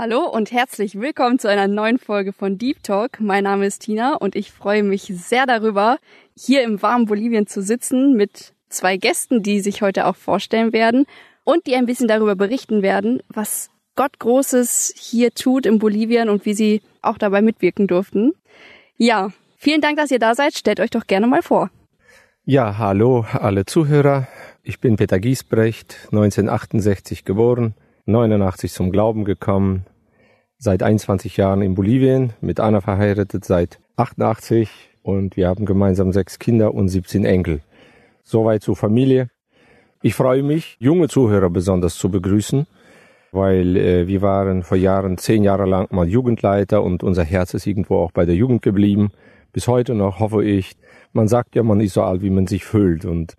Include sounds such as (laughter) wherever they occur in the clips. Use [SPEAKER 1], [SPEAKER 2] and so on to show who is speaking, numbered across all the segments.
[SPEAKER 1] Hallo und herzlich willkommen zu einer neuen Folge von Deep Talk. Mein Name ist Tina und ich freue mich sehr darüber, hier im warmen Bolivien zu sitzen mit zwei Gästen, die sich heute auch vorstellen werden und die ein bisschen darüber berichten werden, was Gott Großes hier tut in Bolivien und wie sie auch dabei mitwirken durften. Ja, vielen Dank, dass ihr da seid. Stellt euch doch gerne mal vor.
[SPEAKER 2] Ja, hallo alle Zuhörer. Ich bin Peter Giesbrecht, 1968 geboren, 89 zum Glauben gekommen, seit 21 Jahren in Bolivien, mit Anna verheiratet seit 88 und wir haben gemeinsam sechs Kinder und 17 Enkel. Soweit zur Familie. Ich freue mich, junge Zuhörer besonders zu begrüßen, weil äh, wir waren vor Jahren zehn Jahre lang mal Jugendleiter und unser Herz ist irgendwo auch bei der Jugend geblieben. Bis heute noch hoffe ich, man sagt ja, man ist so alt, wie man sich fühlt und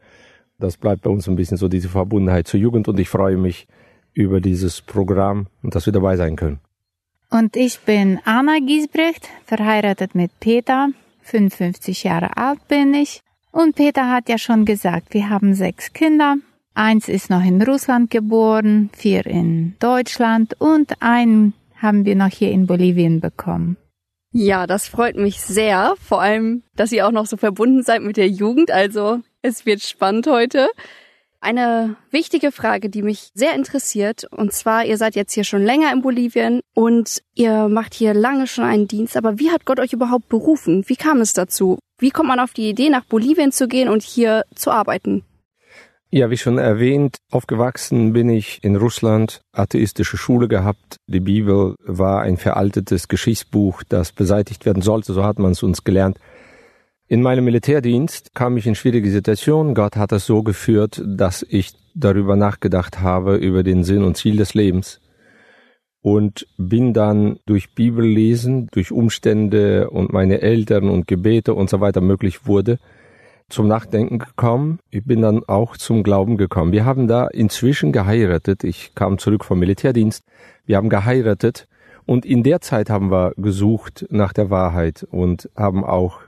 [SPEAKER 2] das bleibt bei uns ein bisschen so diese Verbundenheit zur Jugend und ich freue mich, über dieses Programm und dass wir dabei sein können.
[SPEAKER 3] Und ich bin Anna Giesbrecht, verheiratet mit Peter. 55 Jahre alt bin ich. Und Peter hat ja schon gesagt, wir haben sechs Kinder. Eins ist noch in Russland geboren, vier in Deutschland und einen haben wir noch hier in Bolivien bekommen.
[SPEAKER 1] Ja, das freut mich sehr. Vor allem, dass ihr auch noch so verbunden seid mit der Jugend. Also, es wird spannend heute. Eine wichtige Frage, die mich sehr interessiert, und zwar, ihr seid jetzt hier schon länger in Bolivien und ihr macht hier lange schon einen Dienst, aber wie hat Gott euch überhaupt berufen? Wie kam es dazu? Wie kommt man auf die Idee, nach Bolivien zu gehen und hier zu arbeiten?
[SPEAKER 2] Ja, wie schon erwähnt, aufgewachsen bin ich in Russland, atheistische Schule gehabt. Die Bibel war ein veraltetes Geschichtsbuch, das beseitigt werden sollte, so hat man es uns gelernt. In meinem Militärdienst kam ich in schwierige Situationen. Gott hat es so geführt, dass ich darüber nachgedacht habe, über den Sinn und Ziel des Lebens. Und bin dann durch Bibellesen, durch Umstände und meine Eltern und Gebete und so weiter möglich wurde, zum Nachdenken gekommen. Ich bin dann auch zum Glauben gekommen. Wir haben da inzwischen geheiratet. Ich kam zurück vom Militärdienst. Wir haben geheiratet. Und in der Zeit haben wir gesucht nach der Wahrheit und haben auch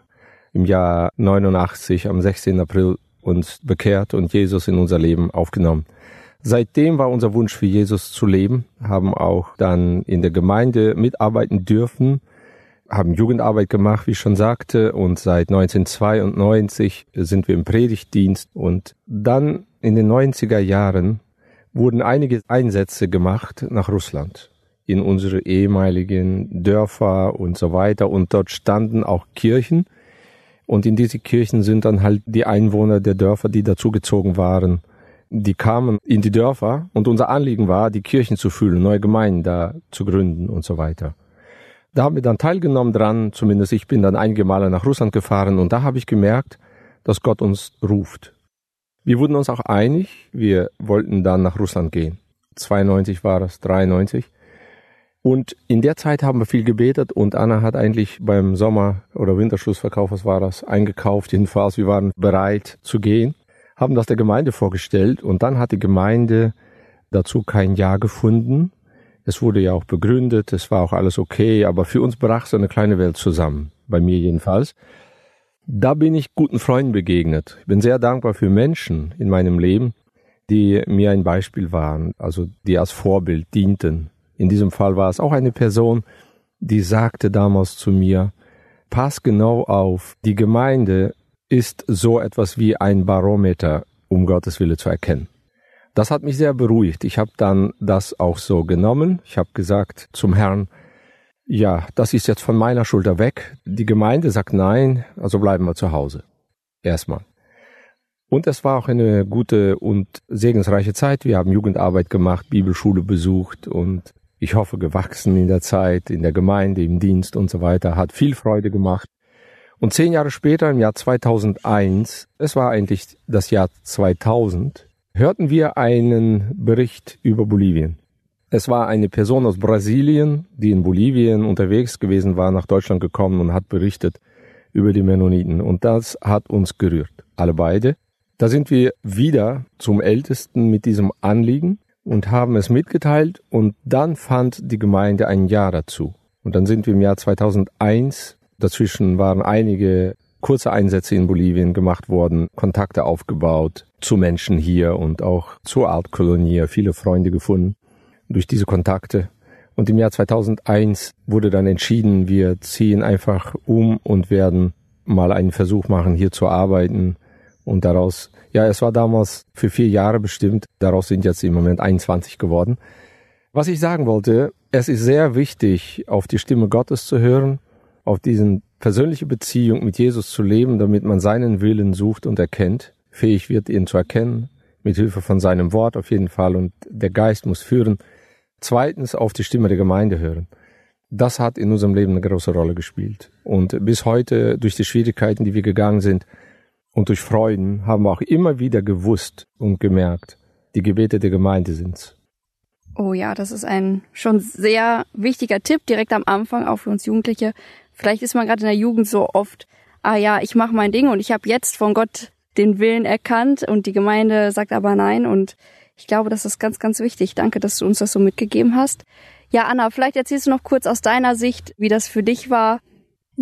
[SPEAKER 2] im Jahr 89 am 16. April uns bekehrt und Jesus in unser Leben aufgenommen. Seitdem war unser Wunsch für Jesus zu leben, haben auch dann in der Gemeinde mitarbeiten dürfen, haben Jugendarbeit gemacht, wie ich schon sagte, und seit 1992 sind wir im Predigtdienst und dann in den 90er Jahren wurden einige Einsätze gemacht nach Russland in unsere ehemaligen Dörfer und so weiter und dort standen auch Kirchen, und in diese Kirchen sind dann halt die Einwohner der Dörfer, die dazugezogen waren, die kamen in die Dörfer und unser Anliegen war, die Kirchen zu füllen, neue Gemeinden da zu gründen und so weiter. Da haben wir dann teilgenommen dran, zumindest ich bin dann einige Male nach Russland gefahren und da habe ich gemerkt, dass Gott uns ruft. Wir wurden uns auch einig, wir wollten dann nach Russland gehen. 92 war es, 93. Und in der Zeit haben wir viel gebetet und Anna hat eigentlich beim Sommer- oder Winterschlussverkauf, was war das, eingekauft. Jedenfalls, wir waren bereit zu gehen, haben das der Gemeinde vorgestellt und dann hat die Gemeinde dazu kein Ja gefunden. Es wurde ja auch begründet, es war auch alles okay, aber für uns brach so eine kleine Welt zusammen, bei mir jedenfalls. Da bin ich guten Freunden begegnet. Ich bin sehr dankbar für Menschen in meinem Leben, die mir ein Beispiel waren, also die als Vorbild dienten in diesem Fall war es auch eine Person, die sagte damals zu mir, pass genau auf, die Gemeinde ist so etwas wie ein Barometer, um Gottes Wille zu erkennen. Das hat mich sehr beruhigt. Ich habe dann das auch so genommen. Ich habe gesagt zum Herrn, ja, das ist jetzt von meiner Schulter weg. Die Gemeinde sagt nein, also bleiben wir zu Hause. Erstmal. Und es war auch eine gute und segensreiche Zeit. Wir haben Jugendarbeit gemacht, Bibelschule besucht und ich hoffe, gewachsen in der Zeit, in der Gemeinde, im Dienst und so weiter, hat viel Freude gemacht. Und zehn Jahre später, im Jahr 2001, es war eigentlich das Jahr 2000, hörten wir einen Bericht über Bolivien. Es war eine Person aus Brasilien, die in Bolivien unterwegs gewesen war, nach Deutschland gekommen und hat berichtet, über die Mennoniten. Und das hat uns gerührt, alle beide. Da sind wir wieder zum Ältesten mit diesem Anliegen und haben es mitgeteilt und dann fand die Gemeinde ein Jahr dazu. Und dann sind wir im Jahr 2001, dazwischen waren einige kurze Einsätze in Bolivien gemacht worden, Kontakte aufgebaut zu Menschen hier und auch zur Altkolonie, viele Freunde gefunden durch diese Kontakte. Und im Jahr 2001 wurde dann entschieden, wir ziehen einfach um und werden mal einen Versuch machen, hier zu arbeiten. Und daraus, ja, es war damals für vier Jahre bestimmt, daraus sind jetzt im Moment 21 geworden. Was ich sagen wollte, es ist sehr wichtig, auf die Stimme Gottes zu hören, auf diesen persönliche Beziehung mit Jesus zu leben, damit man seinen Willen sucht und erkennt, fähig wird, ihn zu erkennen, mit Hilfe von seinem Wort auf jeden Fall und der Geist muss führen. Zweitens auf die Stimme der Gemeinde hören. Das hat in unserem Leben eine große Rolle gespielt. Und bis heute, durch die Schwierigkeiten, die wir gegangen sind und durch Freuden, haben wir auch immer wieder gewusst und gemerkt, die Gebete der Gemeinde sind's.
[SPEAKER 1] Oh ja, das ist ein schon sehr wichtiger Tipp direkt am Anfang, auch für uns Jugendliche. Vielleicht ist man gerade in der Jugend so oft, ah ja, ich mache mein Ding und ich habe jetzt von Gott den Willen erkannt und die Gemeinde sagt aber nein und ich glaube, das ist ganz, ganz wichtig. Danke, dass du uns das so mitgegeben hast. Ja, Anna, vielleicht erzählst du noch kurz aus deiner Sicht, wie das für dich war.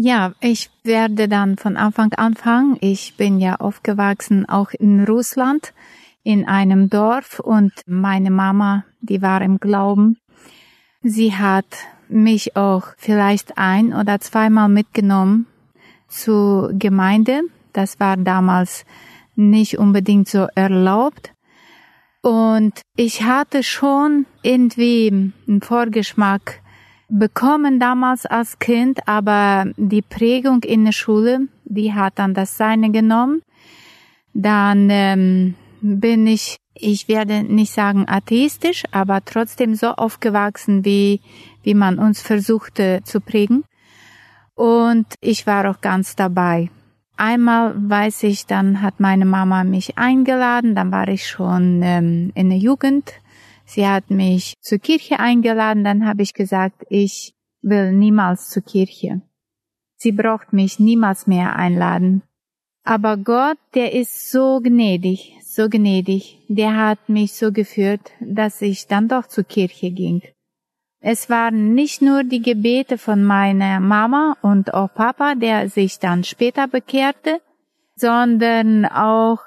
[SPEAKER 3] Ja, ich werde dann von Anfang anfangen. Ich bin ja aufgewachsen auch in Russland in einem Dorf und meine Mama, die war im Glauben. Sie hat mich auch vielleicht ein oder zweimal mitgenommen zur Gemeinde. Das war damals nicht unbedingt so erlaubt. Und ich hatte schon irgendwie einen Vorgeschmack bekommen damals als Kind, aber die Prägung in der Schule, die hat dann das Seine genommen. Dann ähm, bin ich, ich werde nicht sagen atheistisch, aber trotzdem so aufgewachsen, wie, wie man uns versuchte zu prägen. Und ich war auch ganz dabei. Einmal weiß ich, dann hat meine Mama mich eingeladen, dann war ich schon ähm, in der Jugend. Sie hat mich zur Kirche eingeladen, dann habe ich gesagt, ich will niemals zur Kirche. Sie braucht mich niemals mehr einladen. Aber Gott, der ist so gnädig, so gnädig, der hat mich so geführt, dass ich dann doch zur Kirche ging. Es waren nicht nur die Gebete von meiner Mama und auch Papa, der sich dann später bekehrte, sondern auch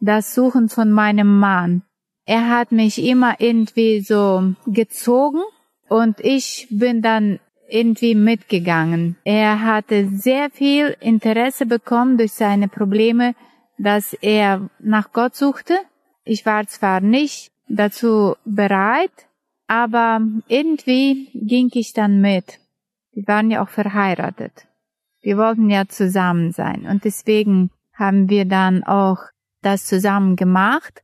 [SPEAKER 3] das Suchen von meinem Mann. Er hat mich immer irgendwie so gezogen und ich bin dann irgendwie mitgegangen. Er hatte sehr viel Interesse bekommen durch seine Probleme, dass er nach Gott suchte. Ich war zwar nicht dazu bereit, aber irgendwie ging ich dann mit. Wir waren ja auch verheiratet. Wir wollten ja zusammen sein. Und deswegen haben wir dann auch das zusammen gemacht.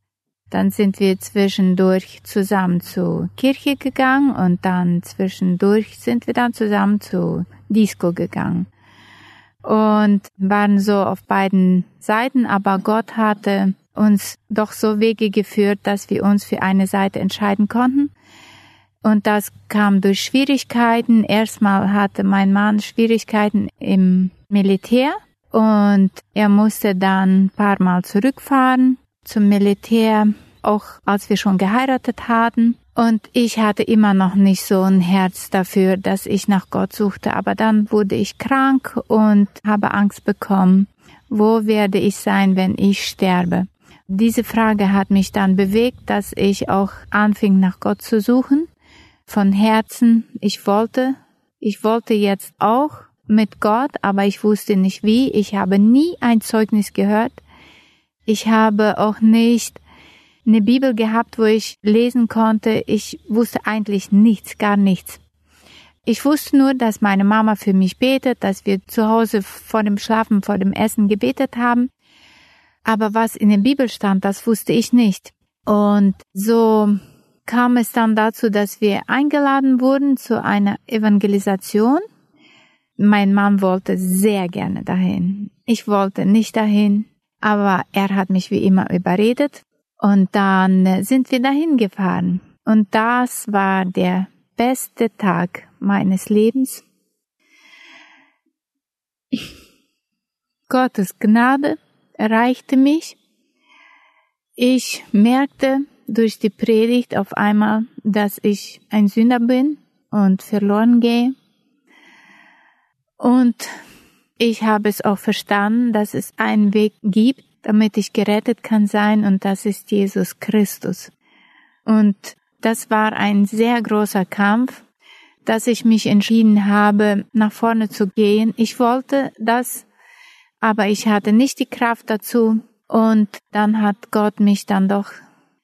[SPEAKER 3] Dann sind wir zwischendurch zusammen zur Kirche gegangen und dann zwischendurch sind wir dann zusammen zu Disco gegangen. Und waren so auf beiden Seiten, aber Gott hatte uns doch so Wege geführt, dass wir uns für eine Seite entscheiden konnten. Und das kam durch Schwierigkeiten. Erstmal hatte mein Mann Schwierigkeiten im Militär und er musste dann ein paar Mal zurückfahren zum Militär, auch als wir schon geheiratet hatten. Und ich hatte immer noch nicht so ein Herz dafür, dass ich nach Gott suchte. Aber dann wurde ich krank und habe Angst bekommen. Wo werde ich sein, wenn ich sterbe? Diese Frage hat mich dann bewegt, dass ich auch anfing, nach Gott zu suchen von Herzen, ich wollte, ich wollte jetzt auch mit Gott, aber ich wusste nicht wie. Ich habe nie ein Zeugnis gehört. Ich habe auch nicht eine Bibel gehabt, wo ich lesen konnte. Ich wusste eigentlich nichts, gar nichts. Ich wusste nur, dass meine Mama für mich betet, dass wir zu Hause vor dem Schlafen, vor dem Essen gebetet haben. Aber was in der Bibel stand, das wusste ich nicht. Und so kam es dann dazu, dass wir eingeladen wurden zu einer Evangelisation. Mein Mann wollte sehr gerne dahin. Ich wollte nicht dahin, aber er hat mich wie immer überredet. Und dann sind wir dahin gefahren. Und das war der beste Tag meines Lebens. Gottes Gnade erreichte mich. Ich merkte durch die Predigt auf einmal, dass ich ein Sünder bin und verloren gehe. Und ich habe es auch verstanden, dass es einen Weg gibt, damit ich gerettet kann sein, und das ist Jesus Christus. Und das war ein sehr großer Kampf, dass ich mich entschieden habe, nach vorne zu gehen. Ich wollte das, aber ich hatte nicht die Kraft dazu. Und dann hat Gott mich dann doch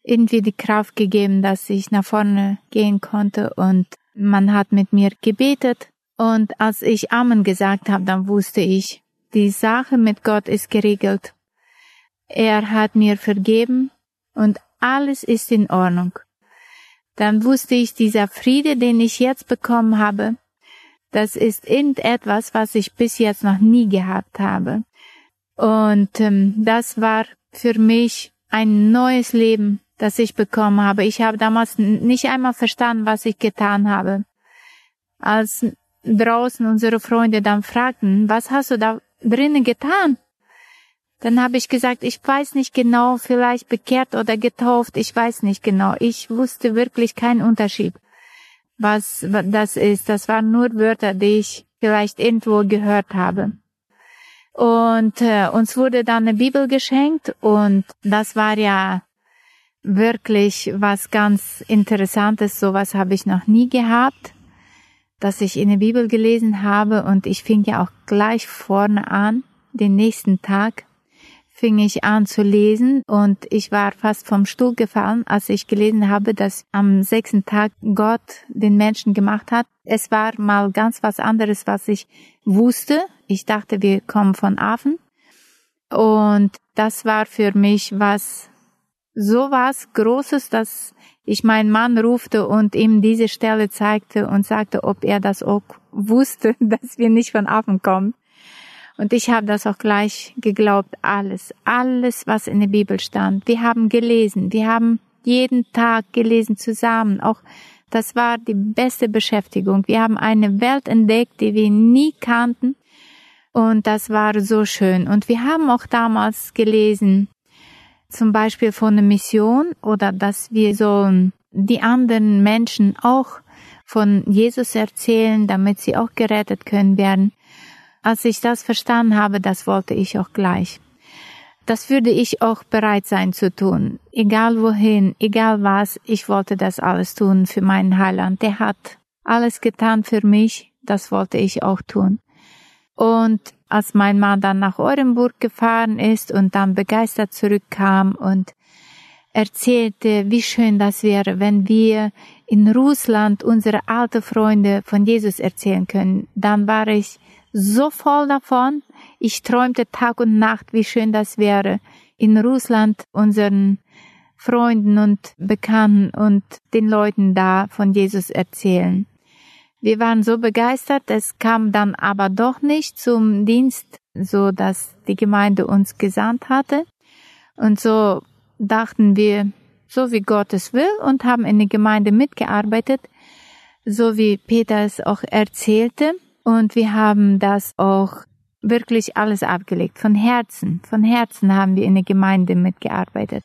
[SPEAKER 3] irgendwie die Kraft gegeben, dass ich nach vorne gehen konnte und man hat mit mir gebetet und als ich Amen gesagt habe, dann wusste ich, die Sache mit Gott ist geregelt. Er hat mir vergeben und alles ist in Ordnung. Dann wusste ich, dieser Friede, den ich jetzt bekommen habe, das ist irgendetwas, was ich bis jetzt noch nie gehabt habe. Und ähm, das war für mich ein neues Leben, das ich bekommen habe. Ich habe damals nicht einmal verstanden, was ich getan habe. Als draußen unsere Freunde dann fragten, was hast du da drinnen getan? Dann habe ich gesagt, ich weiß nicht genau, vielleicht bekehrt oder getauft, ich weiß nicht genau. Ich wusste wirklich keinen Unterschied, was das ist. Das waren nur Wörter, die ich vielleicht irgendwo gehört habe. Und äh, uns wurde dann eine Bibel geschenkt und das war ja wirklich was ganz Interessantes. Sowas habe ich noch nie gehabt, dass ich in der Bibel gelesen habe und ich fing ja auch gleich vorne an, den nächsten Tag fing ich an zu lesen und ich war fast vom Stuhl gefallen, als ich gelesen habe, dass am sechsten Tag Gott den Menschen gemacht hat. Es war mal ganz was anderes, was ich wusste. Ich dachte, wir kommen von Affen. Und das war für mich was so was Großes, dass ich meinen Mann rufte und ihm diese Stelle zeigte und sagte, ob er das auch wusste, (laughs) dass wir nicht von Affen kommen. Und ich habe das auch gleich geglaubt, alles, alles, was in der Bibel stand. Wir haben gelesen, wir haben jeden Tag gelesen zusammen. Auch das war die beste Beschäftigung. Wir haben eine Welt entdeckt, die wir nie kannten. Und das war so schön. Und wir haben auch damals gelesen, zum Beispiel von der Mission oder dass wir so die anderen Menschen auch von Jesus erzählen, damit sie auch gerettet können werden. Als ich das verstanden habe, das wollte ich auch gleich. Das würde ich auch bereit sein zu tun. Egal wohin, egal was, ich wollte das alles tun für meinen Heiland. Der hat alles getan für mich, das wollte ich auch tun. Und als mein Mann dann nach Orenburg gefahren ist und dann begeistert zurückkam und erzählte, wie schön das wäre, wenn wir in Russland unsere alte Freunde von Jesus erzählen können, dann war ich so voll davon. Ich träumte Tag und Nacht, wie schön das wäre, in Russland unseren Freunden und Bekannten und den Leuten da von Jesus erzählen. Wir waren so begeistert, es kam dann aber doch nicht zum Dienst, so dass die Gemeinde uns gesandt hatte. Und so dachten wir, so wie Gott es will und haben in der Gemeinde mitgearbeitet, so wie Peter es auch erzählte. Und wir haben das auch wirklich alles abgelegt. Von Herzen, von Herzen haben wir in der Gemeinde mitgearbeitet.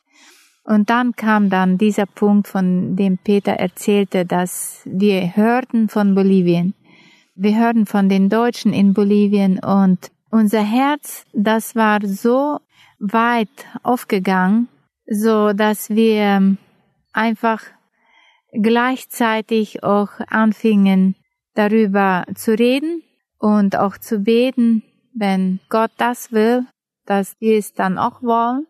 [SPEAKER 3] Und dann kam dann dieser Punkt, von dem Peter erzählte, dass wir hörten von Bolivien. Wir hörten von den Deutschen in Bolivien und unser Herz, das war so weit aufgegangen, so dass wir einfach gleichzeitig auch anfingen, darüber zu reden und auch zu beten, wenn Gott das will, dass wir es dann auch wollen.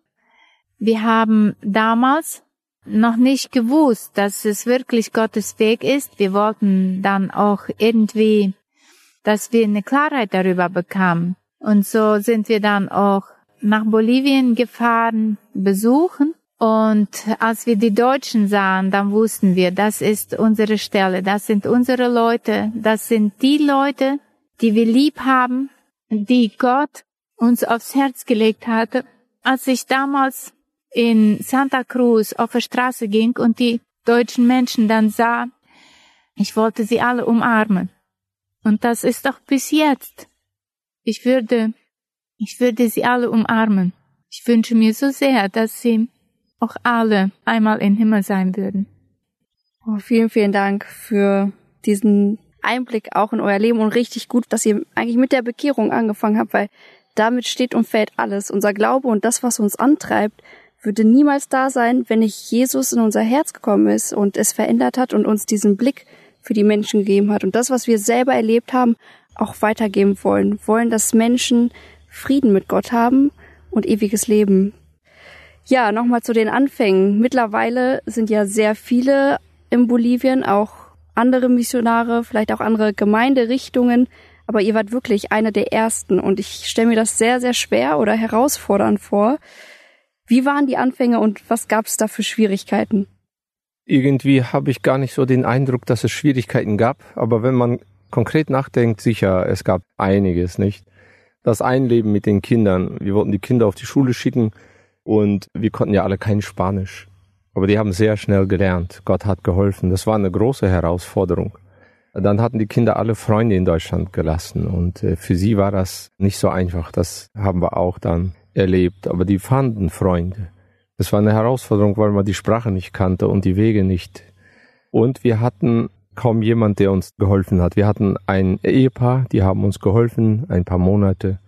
[SPEAKER 3] Wir haben damals noch nicht gewusst, dass es wirklich Gottes Weg ist. Wir wollten dann auch irgendwie, dass wir eine Klarheit darüber bekamen. Und so sind wir dann auch nach Bolivien gefahren, besuchen. Und als wir die Deutschen sahen, dann wussten wir, das ist unsere Stelle, das sind unsere Leute, das sind die Leute, die wir lieb haben, die Gott uns aufs Herz gelegt hatte. Als ich damals in Santa Cruz auf der Straße ging und die deutschen Menschen dann sah, ich wollte sie alle umarmen. Und das ist doch bis jetzt. Ich würde Ich würde sie alle umarmen. Ich wünsche mir so sehr, dass sie auch alle einmal im Himmel sein würden.
[SPEAKER 1] Oh, vielen, vielen Dank für diesen Einblick auch in euer Leben und richtig gut, dass ihr eigentlich mit der Bekehrung angefangen habt, weil damit steht und fällt alles. Unser Glaube und das, was uns antreibt, würde niemals da sein, wenn nicht Jesus in unser Herz gekommen ist und es verändert hat und uns diesen Blick für die Menschen gegeben hat und das, was wir selber erlebt haben, auch weitergeben wollen. Wollen, dass Menschen Frieden mit Gott haben und ewiges Leben. Ja, nochmal zu den Anfängen. Mittlerweile sind ja sehr viele in Bolivien, auch andere Missionare, vielleicht auch andere Gemeinderichtungen, aber ihr wart wirklich eine der ersten und ich stelle mir das sehr, sehr schwer oder herausfordernd vor. Wie waren die Anfänge und was gab es da für Schwierigkeiten?
[SPEAKER 2] Irgendwie habe ich gar nicht so den Eindruck, dass es Schwierigkeiten gab, aber wenn man konkret nachdenkt, sicher, es gab einiges, nicht? Das Einleben mit den Kindern. Wir wollten die Kinder auf die Schule schicken und wir konnten ja alle kein Spanisch. Aber die haben sehr schnell gelernt. Gott hat geholfen. Das war eine große Herausforderung. Dann hatten die Kinder alle Freunde in Deutschland gelassen und äh, für sie war das nicht so einfach. Das haben wir auch dann erlebt. Aber die fanden Freunde. Das war eine Herausforderung, weil man die Sprache nicht kannte und die Wege nicht. Und wir hatten kaum jemand, der uns geholfen hat. Wir hatten ein Ehepaar, die haben uns geholfen, ein paar Monate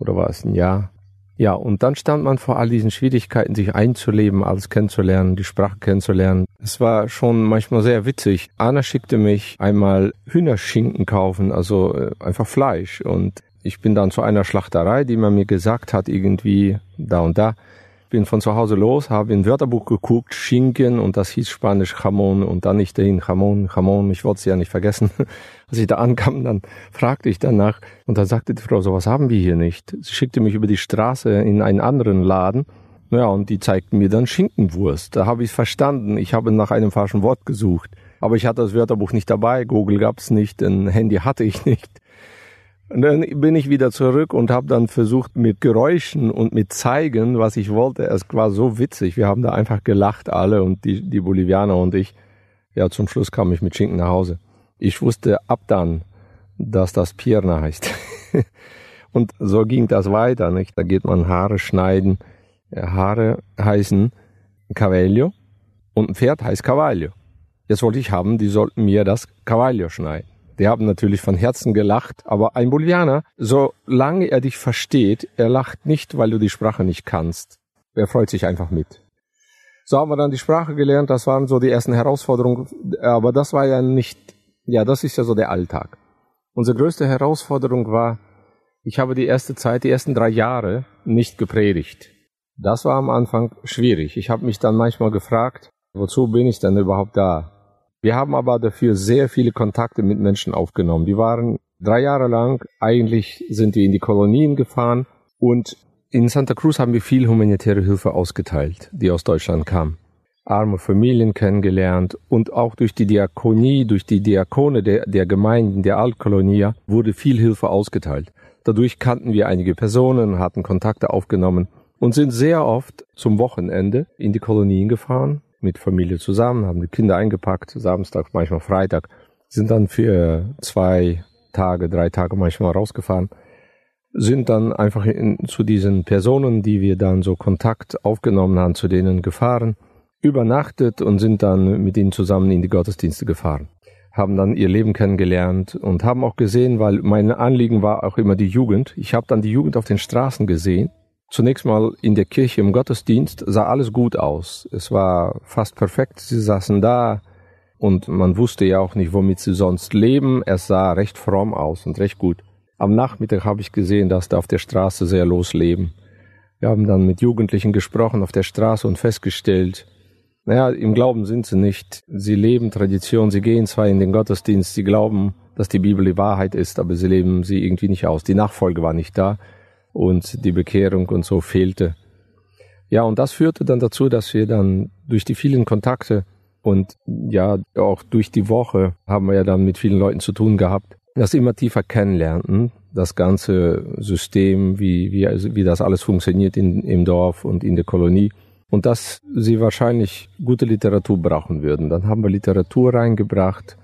[SPEAKER 2] oder war es ein Jahr. Ja, und dann stand man vor all diesen Schwierigkeiten, sich einzuleben, alles kennenzulernen, die Sprache kennenzulernen. Es war schon manchmal sehr witzig. Anna schickte mich einmal Hühnerschinken kaufen, also äh, einfach Fleisch. Und ich bin dann zu einer Schlachterei, die man mir gesagt hat, irgendwie da und da bin von zu Hause los, habe in Wörterbuch geguckt, Schinken und das hieß Spanisch Jamon und dann nicht dahin Jamon, Jamon, ich wollte es ja nicht vergessen. (laughs) Als ich da ankam, dann fragte ich danach und dann sagte die Frau, so was haben wir hier nicht. Sie schickte mich über die Straße in einen anderen Laden. Ja, und die zeigten mir dann Schinkenwurst. Da habe ich verstanden. Ich habe nach einem falschen Wort gesucht. Aber ich hatte das Wörterbuch nicht dabei, Google gab's nicht, ein Handy hatte ich nicht. Und dann bin ich wieder zurück und habe dann versucht mit Geräuschen und mit Zeigen, was ich wollte. Es war so witzig. Wir haben da einfach gelacht alle und die, die Bolivianer und ich. Ja, zum Schluss kam ich mit Schinken nach Hause. Ich wusste ab dann, dass das Pierna heißt. (laughs) und so ging das weiter. Nicht? Da geht man Haare schneiden. Haare heißen Cavallo und ein Pferd heißt Cavallo. Jetzt wollte ich haben, die sollten mir das Cavallo schneiden. Die haben natürlich von Herzen gelacht, aber ein Bolivianer, solange er dich versteht, er lacht nicht, weil du die Sprache nicht kannst. Er freut sich einfach mit. So haben wir dann die Sprache gelernt, das waren so die ersten Herausforderungen, aber das war ja nicht, ja, das ist ja so der Alltag. Unsere größte Herausforderung war, ich habe die erste Zeit, die ersten drei Jahre nicht gepredigt. Das war am Anfang schwierig. Ich habe mich dann manchmal gefragt, wozu bin ich denn überhaupt da? Wir haben aber dafür sehr viele Kontakte mit Menschen aufgenommen. Die waren drei Jahre lang, eigentlich sind wir in die Kolonien gefahren und in Santa Cruz haben wir viel humanitäre Hilfe ausgeteilt, die aus Deutschland kam. Arme Familien kennengelernt und auch durch die Diakonie, durch die Diakone der, der Gemeinden der Altkolonia wurde viel Hilfe ausgeteilt. Dadurch kannten wir einige Personen, hatten Kontakte aufgenommen und sind sehr oft zum Wochenende in die Kolonien gefahren, mit Familie zusammen, haben die Kinder eingepackt, Samstag, manchmal Freitag, sind dann für zwei Tage, drei Tage manchmal rausgefahren, sind dann einfach in, zu diesen Personen, die wir dann so Kontakt aufgenommen haben, zu denen gefahren, übernachtet und sind dann mit ihnen zusammen in die Gottesdienste gefahren. Haben dann ihr Leben kennengelernt und haben auch gesehen, weil mein Anliegen war auch immer die Jugend. Ich habe dann die Jugend auf den Straßen gesehen Zunächst mal in der Kirche im Gottesdienst sah alles gut aus. Es war fast perfekt. Sie saßen da und man wusste ja auch nicht, womit sie sonst leben. Es sah recht fromm aus und recht gut. Am Nachmittag habe ich gesehen, dass da auf der Straße sehr losleben. Wir haben dann mit Jugendlichen gesprochen auf der Straße und festgestellt, naja, im Glauben sind sie nicht. Sie leben Tradition, sie gehen zwar in den Gottesdienst, sie glauben, dass die Bibel die Wahrheit ist, aber sie leben sie irgendwie nicht aus. Die Nachfolge war nicht da und die Bekehrung und so fehlte. Ja, und das führte dann dazu, dass wir dann durch die vielen Kontakte und ja, auch durch die Woche haben wir ja dann mit vielen Leuten zu tun gehabt, das immer tiefer kennenlernten, das ganze System, wie, wie, wie das alles funktioniert in, im Dorf und in der Kolonie und dass sie wahrscheinlich gute Literatur brauchen würden. Dann haben wir Literatur reingebracht,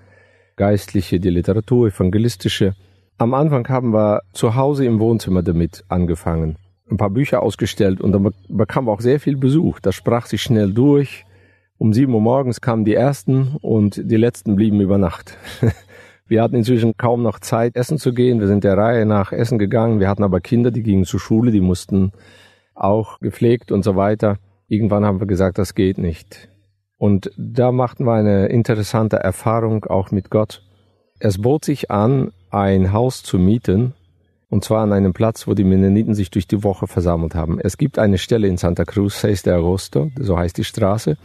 [SPEAKER 2] geistliche, die Literatur, evangelistische Am Anfang haben wir zu Hause im Wohnzimmer damit angefangen. Ein paar Bücher ausgestellt und dann bekam auch sehr viel Besuch. Das sprach sich schnell durch. Um sieben Uhr morgens kamen die ersten und die letzten blieben über Nacht. (laughs) Wir hatten inzwischen kaum noch Zeit, essen zu gehen. Wir sind der Reihe nach Essen gegangen. Wir hatten aber Kinder, die gingen zur Schule, die mussten auch gepflegt und so weiter. Irgendwann haben wir gesagt, das geht nicht. Und da machten wir eine interessante Erfahrung auch mit Gott. Es bot sich an, ein Haus zu mieten, und zwar an einem Platz, wo die Mennoniten sich durch die Woche versammelt haben. Es gibt eine Stelle in Santa Cruz, 6 de Agosto, so heißt die Straße,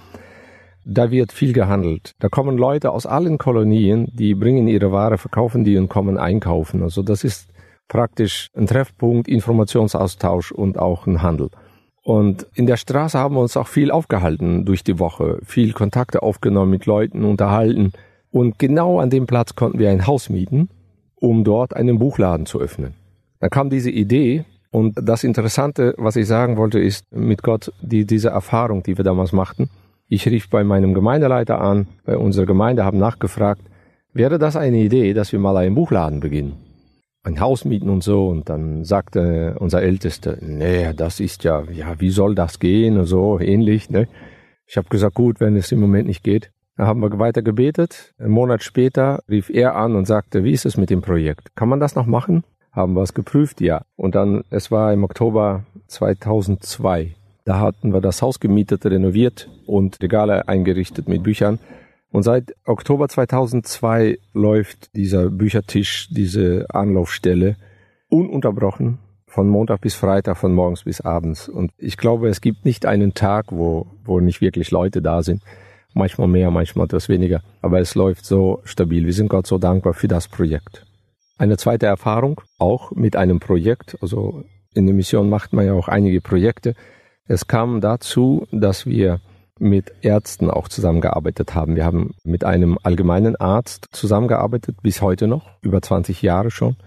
[SPEAKER 2] da wird viel gehandelt. Da kommen Leute aus allen Kolonien, die bringen ihre Ware, verkaufen die und kommen einkaufen. Also das ist praktisch ein Treffpunkt, Informationsaustausch und auch ein Handel. Und in der Straße haben wir uns auch viel aufgehalten durch die Woche, viel Kontakte aufgenommen mit Leuten, unterhalten. Und genau an dem Platz konnten wir ein Haus mieten, um dort einen Buchladen zu öffnen. Da kam diese Idee und das Interessante, was ich sagen wollte, ist mit Gott die, diese Erfahrung, die wir damals machten. Ich rief bei meinem Gemeindeleiter an, bei unserer Gemeinde, haben nachgefragt, wäre das eine Idee, dass wir mal einen Buchladen beginnen? Ein Haus mieten und so. Und dann sagte unser Ältester, nee, das ist ja, ja, wie soll das gehen und so ähnlich. Ne? Ich habe gesagt, gut, wenn es im Moment nicht geht. Dann haben wir weiter gebetet. Einen Monat später rief er an und sagte, wie ist es mit dem Projekt? Kann man das noch machen? Haben wir es geprüft? Ja. Und dann, es war im Oktober 2002. Da hatten wir das Haus gemietet, renoviert und Regale eingerichtet mit Büchern. Und seit Oktober 2002 läuft dieser Büchertisch, diese Anlaufstelle ununterbrochen von Montag bis Freitag, von morgens bis abends. Und ich glaube, es gibt nicht einen Tag, wo, wo nicht wirklich Leute da sind. Manchmal mehr, manchmal etwas weniger. Aber es läuft so stabil. Wir sind Gott so dankbar für das Projekt. Eine zweite Erfahrung, auch mit einem Projekt. Also in der Mission macht man ja auch einige Projekte. Es kam dazu, dass wir mit Ärzten auch zusammengearbeitet haben. Wir haben mit einem allgemeinen Arzt zusammengearbeitet, bis heute noch, über 20 Jahre schon.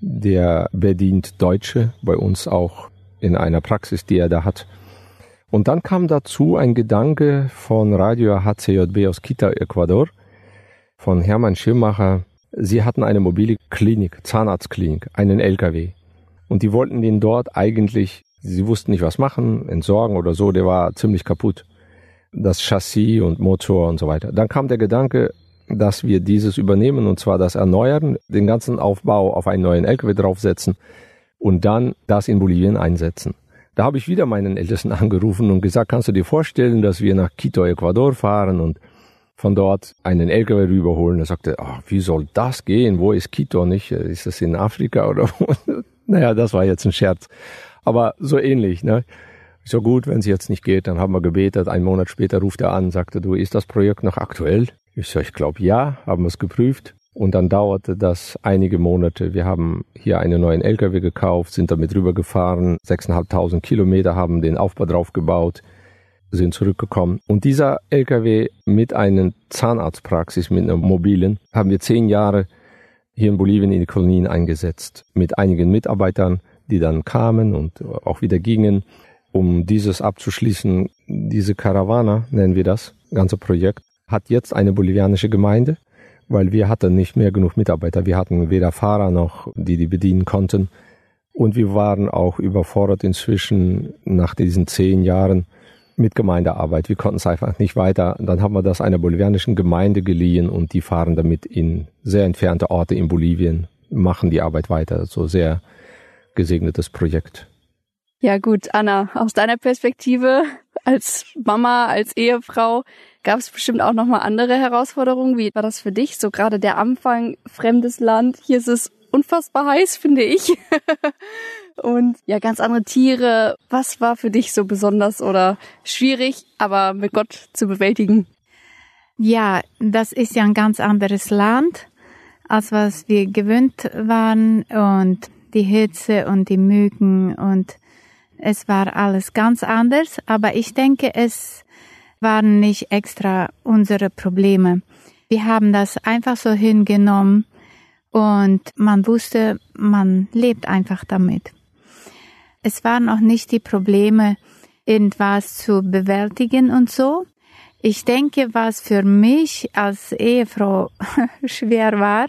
[SPEAKER 2] Der bedient Deutsche bei uns auch in einer Praxis, die er da hat. Und dann kam dazu ein Gedanke von Radio HCJB aus Quito, Ecuador, von Hermann Schirmacher. Sie hatten eine mobile Klinik, Zahnarztklinik, einen LKW. Und die wollten den dort eigentlich Sie wussten nicht, was machen, entsorgen oder so, der war ziemlich kaputt. Das Chassis und Motor und so weiter. Dann kam der Gedanke, dass wir dieses übernehmen und zwar das erneuern, den ganzen Aufbau auf einen neuen LKW draufsetzen und dann das in Bolivien einsetzen. Da habe ich wieder meinen Ältesten (laughs) angerufen und gesagt, kannst du dir vorstellen, dass wir nach Quito, Ecuador fahren und von dort einen LKW rüberholen. Er sagte, ach, wie soll das gehen? Wo ist Quito nicht? Ist das in Afrika (laughs) oder wo? naja, das war jetzt ein Scherz. Aber so ähnlich, ne? So gut, wenn es jetzt nicht geht, dann haben wir gebetet. Ein Monat später ruft er an, sagte, du, ist das Projekt noch aktuell? Ich so, ich glaube ja, haben wir es geprüft. Und dann dauerte das einige Monate. Wir haben hier einen neuen LKW gekauft, sind damit rübergefahren, 6.500 Kilometer, haben den Aufbau drauf gebaut, sind zurückgekommen. Und dieser LKW mit einer Zahnarztpraxis, mit einer mobilen, haben wir zehn Jahre hier in Bolivien in die Kolonien eingesetzt. Mit einigen Mitarbeitern, die dann kamen und auch wieder gingen, um dieses abzuschließen. Diese Caravana, nennen wir das, ganze Projekt, hat jetzt eine bolivianische Gemeinde, weil wir hatten nicht mehr genug Mitarbeiter. Wir hatten weder Fahrer noch, die die bedienen konnten. Und wir waren auch überfordert inzwischen nach diesen zehn Jahren mit Gemeindearbeit. Wir konnten es einfach nicht weiter. Dann haben wir das einer bolivianischen Gemeinde geliehen und die fahren damit in sehr entfernte Orte in Bolivien, machen die Arbeit weiter. So sehr gesegnetes Projekt.
[SPEAKER 1] Ja gut, Anna, aus deiner Perspektive als Mama, als Ehefrau, gab es bestimmt auch noch mal andere Herausforderungen. Wie war das für dich? So gerade der Anfang, fremdes Land. Hier ist es unfassbar heiß, finde ich. (laughs) Und ja, ganz andere Tiere. Was war für dich so besonders oder schwierig, aber mit Gott zu bewältigen?
[SPEAKER 3] Ja, das ist ja ein ganz anderes Land, als was wir gewöhnt waren. Und die Hitze und die Mücken und es war alles ganz anders, aber ich denke, es waren nicht extra unsere Probleme. Wir haben das einfach so hingenommen und man wusste, man lebt einfach damit. Es waren auch nicht die Probleme, irgendwas zu bewältigen und so. Ich denke, was für mich als Ehefrau (laughs) schwer war,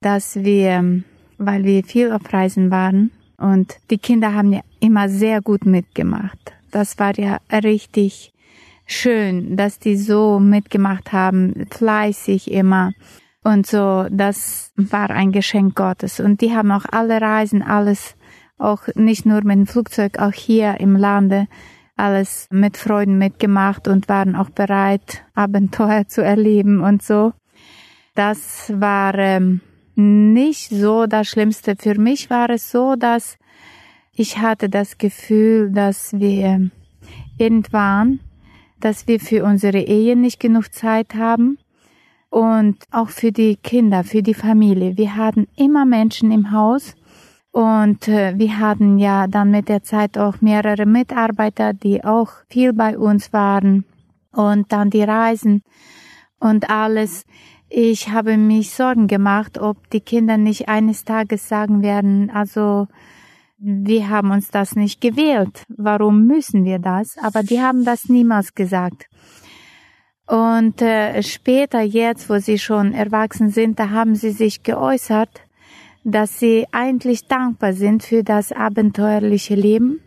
[SPEAKER 3] dass wir, weil wir viel auf Reisen waren und die Kinder haben ja immer sehr gut mitgemacht. Das war ja richtig schön, dass die so mitgemacht haben, fleißig immer. Und so, das war ein Geschenk Gottes. Und die haben auch alle Reisen, alles, auch nicht nur mit dem Flugzeug, auch hier im Lande, alles mit Freuden mitgemacht und waren auch bereit, Abenteuer zu erleben und so. Das war ähm, nicht so das Schlimmste. Für mich war es so, dass ich hatte das Gefühl, dass wir irgendwann dass wir für unsere Ehe nicht genug Zeit haben und auch für die Kinder, für die Familie. Wir hatten immer Menschen im Haus und äh, wir hatten ja dann mit der Zeit auch mehrere Mitarbeiter, die auch viel bei uns waren und dann die Reisen und alles. Ich habe mich Sorgen gemacht, ob die Kinder nicht eines Tages sagen werden, also wir haben uns das nicht gewählt. Warum müssen wir das? Aber die haben das niemals gesagt. Und äh, später, jetzt, wo sie schon erwachsen sind, da haben sie sich geäußert, dass sie eigentlich dankbar sind für das abenteuerliche Leben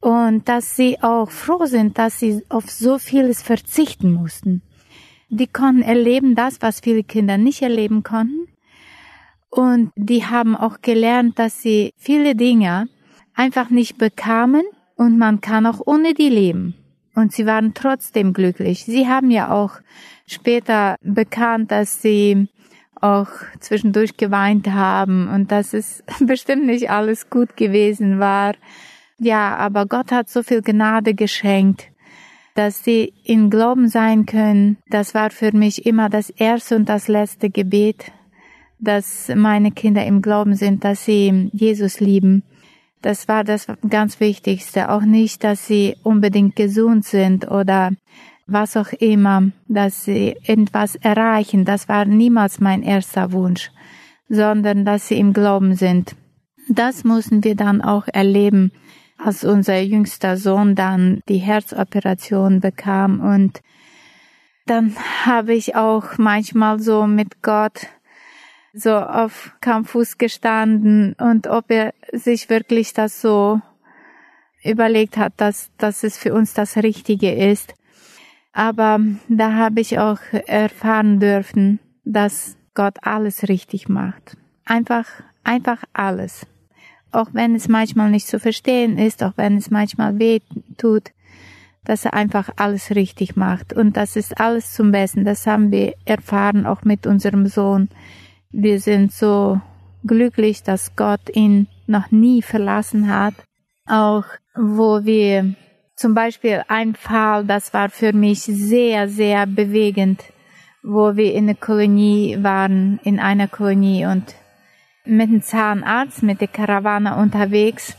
[SPEAKER 3] und dass sie auch froh sind, dass sie auf so vieles verzichten mussten. Die konnten erleben das, was viele Kinder nicht erleben konnten. Und die haben auch gelernt, dass sie viele Dinge einfach nicht bekamen und man kann auch ohne die leben. Und sie waren trotzdem glücklich. Sie haben ja auch später bekannt, dass sie auch zwischendurch geweint haben und dass es (laughs) bestimmt nicht alles gut gewesen war. Ja, aber Gott hat so viel Gnade geschenkt, dass sie in Glauben sein können. Das war für mich immer das erste und das letzte Gebet, dass meine Kinder im Glauben sind, dass sie Jesus lieben. Das war das ganz Wichtigste. Auch nicht, dass sie unbedingt gesund sind oder was auch immer, dass sie irgendwas erreichen. Das war niemals mein erster Wunsch, sondern dass sie im Glauben sind. Das mussten wir dann auch erleben, als unser jüngster Sohn dann die Herzoperation bekam und dann habe ich auch manchmal so mit Gott so auf Kampffuß gestanden und ob er sich wirklich das so überlegt hat, dass, dass es für uns das Richtige ist. Aber da habe ich auch erfahren dürfen, dass Gott alles richtig macht. Einfach, einfach alles. Auch wenn es manchmal nicht zu verstehen ist, auch wenn es manchmal weh tut, dass er einfach alles richtig macht. Und das ist alles zum Besten. Das haben wir erfahren, auch mit unserem Sohn. Wir sind so glücklich, dass Gott ihn noch nie verlassen hat. Auch wo wir zum Beispiel ein Fall, das war für mich sehr, sehr bewegend, wo wir in der Kolonie waren, in einer Kolonie und mit dem Zahnarzt, mit der Karawane unterwegs.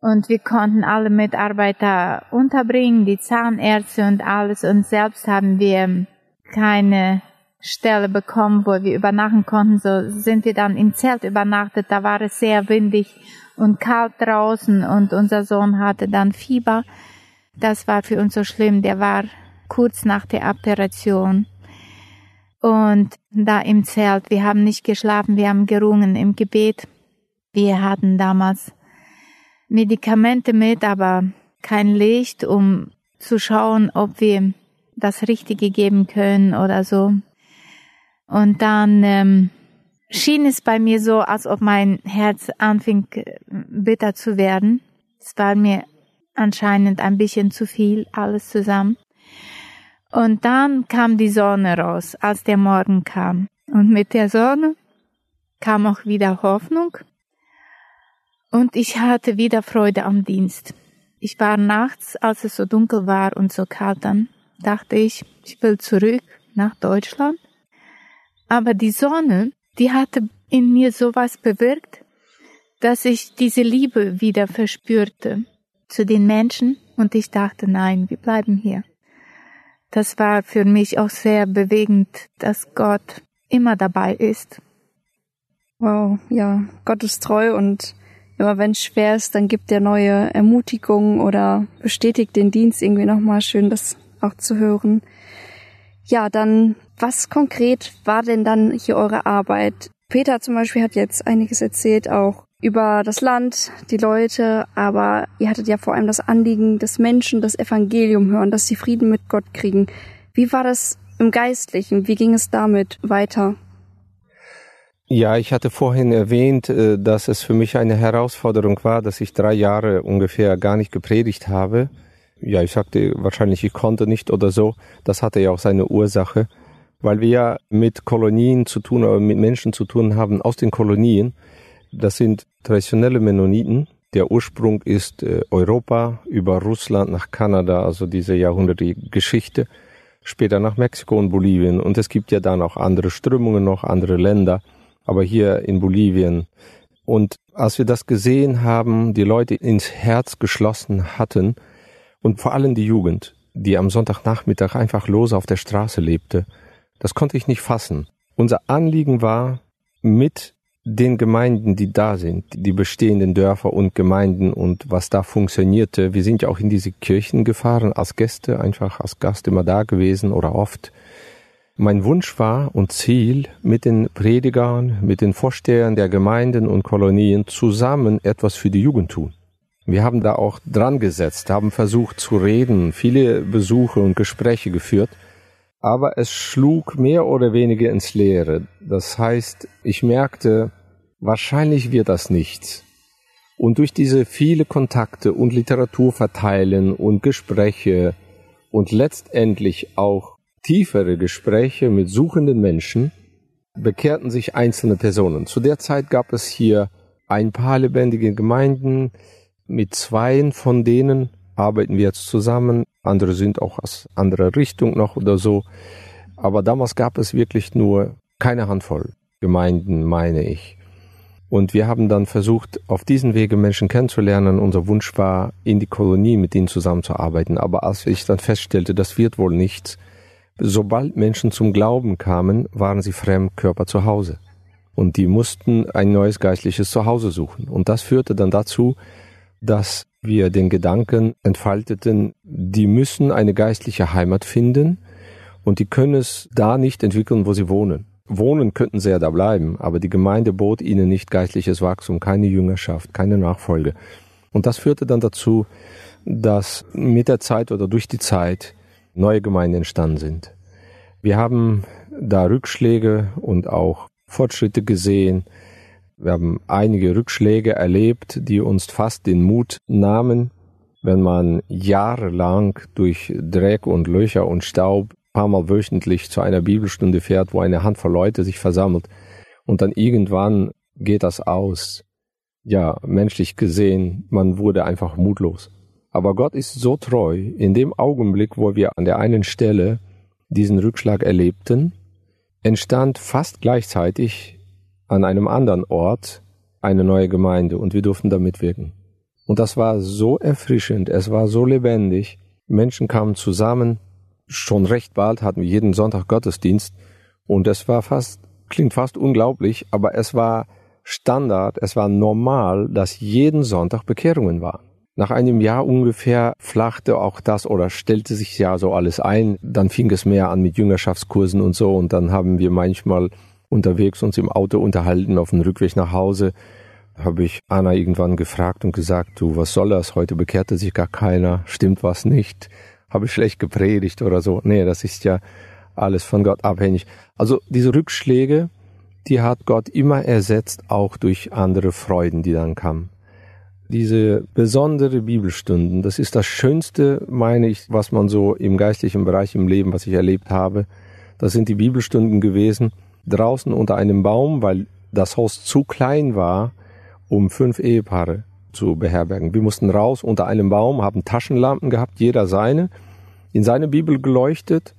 [SPEAKER 3] Und wir konnten alle Mitarbeiter unterbringen, die Zahnärzte und alles. Und selbst haben wir keine Stelle bekommen, wo wir übernachten konnten. So sind wir dann im Zelt übernachtet. Da war es sehr windig und kalt draußen und unser Sohn hatte dann Fieber. Das war für uns so schlimm. Der war kurz nach der Operation. Und da im Zelt, wir haben nicht geschlafen, wir haben gerungen im Gebet. Wir hatten damals Medikamente mit, aber kein Licht, um zu schauen, ob wir das Richtige geben können oder so. Und dann ähm, schien es bei mir so, als ob mein Herz anfing äh, bitter zu werden. Es war mir anscheinend ein bisschen zu viel, alles zusammen. Und dann kam die Sonne raus, als der Morgen kam. Und mit der Sonne kam auch wieder Hoffnung. Und ich hatte wieder Freude am Dienst. Ich war nachts, als es so dunkel war und so kalt dann, dachte ich, ich will zurück nach Deutschland aber die Sonne, die hatte in mir sowas bewirkt, dass ich diese Liebe wieder verspürte zu den Menschen und ich dachte, nein, wir bleiben hier. Das war für mich auch sehr bewegend, dass Gott immer dabei ist.
[SPEAKER 1] Wow, ja, Gott ist treu und immer wenn es schwer ist, dann gibt er neue Ermutigung oder bestätigt den Dienst irgendwie nochmal schön, das auch zu hören. Ja, dann was konkret war denn dann hier eure Arbeit? Peter zum Beispiel hat jetzt einiges erzählt, auch über das Land, die Leute, aber ihr hattet ja vor allem das Anliegen, dass Menschen das Evangelium hören, dass sie Frieden mit Gott kriegen. Wie war das im Geistlichen? Wie ging es damit weiter?
[SPEAKER 2] Ja, ich hatte vorhin erwähnt, äh, dass es für mich eine Herausforderung war, dass ich drei Jahre ungefähr gar nicht gepredigt habe. Ja, ich sagte wahrscheinlich, ich konnte nicht oder so. Das hatte ja auch seine Ursache, weil wir ja mit Kolonien zu tun, oder mit Menschen zu tun haben aus den Kolonien. Das sind traditionelle Mennoniten. Der Ursprung ist äh, Europa über Russland nach Kanada, also diese jahrhundertige Geschichte. Später nach Mexiko und Bolivien. Und es gibt ja dann auch andere Strömungen noch, andere Länder aber hier in Bolivien. Und als wir das gesehen haben, die Leute ins Herz geschlossen hatten und vor allem die Jugend, die am Sonntagnachmittag einfach los auf der Straße lebte, das konnte ich nicht fassen. Unser Anliegen war, mit den Gemeinden, die da sind, die bestehenden Dörfer und Gemeinden und was da funktionierte. Wir sind ja auch in diese Kirchen gefahren als Gäste, einfach als Gast immer da gewesen oder oft. Mein Wunsch war und Ziel, mit den Predigern, mit den Vorstehern der Gemeinden und Kolonien zusammen etwas für die Jugend tun. Wir haben da auch dran gesetzt, haben versucht zu reden, viele Besuche und Gespräche geführt, aber es schlug mehr oder weniger ins Leere. Das heißt, ich merkte, wahrscheinlich wird das nichts. Und durch diese viele Kontakte und Literatur verteilen und Gespräche und letztendlich auch tiefere Gespräche mit suchenden Menschen bekehrten sich einzelne Personen. Zu der Zeit gab es hier ein paar lebendige Gemeinden. Mit zweien von denen arbeiten wir jetzt zusammen. Andere sind auch aus anderer Richtung noch oder so. Aber damals gab es wirklich nur keine Handvoll Gemeinden, meine ich. Und wir haben dann versucht, auf diesen Wege Menschen kennenzulernen. Unser Wunsch war, in die Kolonie mit ihnen zusammenzuarbeiten. Aber als ich dann feststellte, das wird wohl nichts, Sobald Menschen zum Glauben kamen, waren sie Fremdkörper zu Hause. Und die mussten ein neues geistliches Zuhause suchen. Und das führte dann dazu, dass wir den Gedanken entfalteten, die müssen eine geistliche Heimat finden und die können es da nicht entwickeln, wo sie wohnen. Wohnen könnten sie ja da bleiben, aber die Gemeinde bot ihnen nicht geistliches Wachstum, keine Jüngerschaft, keine Nachfolge. Und das führte dann dazu, dass mit der Zeit oder durch die Zeit neue Gemeinden entstanden sind. Wir haben da Rückschläge und auch Fortschritte gesehen. Wir haben einige Rückschläge erlebt, die uns fast den Mut nahmen, wenn man jahrelang durch Dreck und Löcher und Staub paar Mal wöchentlich zu einer Bibelstunde fährt, wo eine Handvoll Leute sich versammelt und dann irgendwann geht das aus. Ja, menschlich gesehen, man wurde einfach mutlos. Aber Gott ist so treu, in dem Augenblick, wo wir an der einen Stelle diesen Rückschlag erlebten, entstand fast gleichzeitig an einem anderen Ort eine neue Gemeinde und wir durften da mitwirken. Und das war so erfrischend, es war so lebendig, Menschen kamen zusammen, schon recht bald hatten wir jeden Sonntag Gottesdienst und es war fast, klingt fast unglaublich, aber es war Standard, es war normal, dass jeden Sonntag Bekehrungen waren. Nach einem Jahr ungefähr flachte auch das oder stellte sich ja so alles ein. Dann fing es mehr an mit Jüngerschaftskursen und so und dann haben wir manchmal unterwegs uns im Auto unterhalten auf dem Rückweg nach Hause. Habe ich Anna irgendwann gefragt und gesagt, du, was soll das? Heute bekehrte sich gar keiner. Stimmt was nicht? Habe ich schlecht gepredigt oder so? Nee, das ist ja alles von Gott abhängig. Also diese Rückschläge, die hat Gott immer ersetzt, auch durch andere Freuden, die dann kamen. Diese besondere Bibelstunden, das ist das Schönste, meine ich, was man so im geistlichen Bereich im Leben, was ich erlebt habe. Das sind die Bibelstunden gewesen, draußen unter einem Baum, weil das Haus zu klein war, um fünf Ehepaare zu beherbergen. Wir mussten raus unter einem Baum, haben Taschenlampen gehabt, jeder seine, in seine Bibel geleuchtet.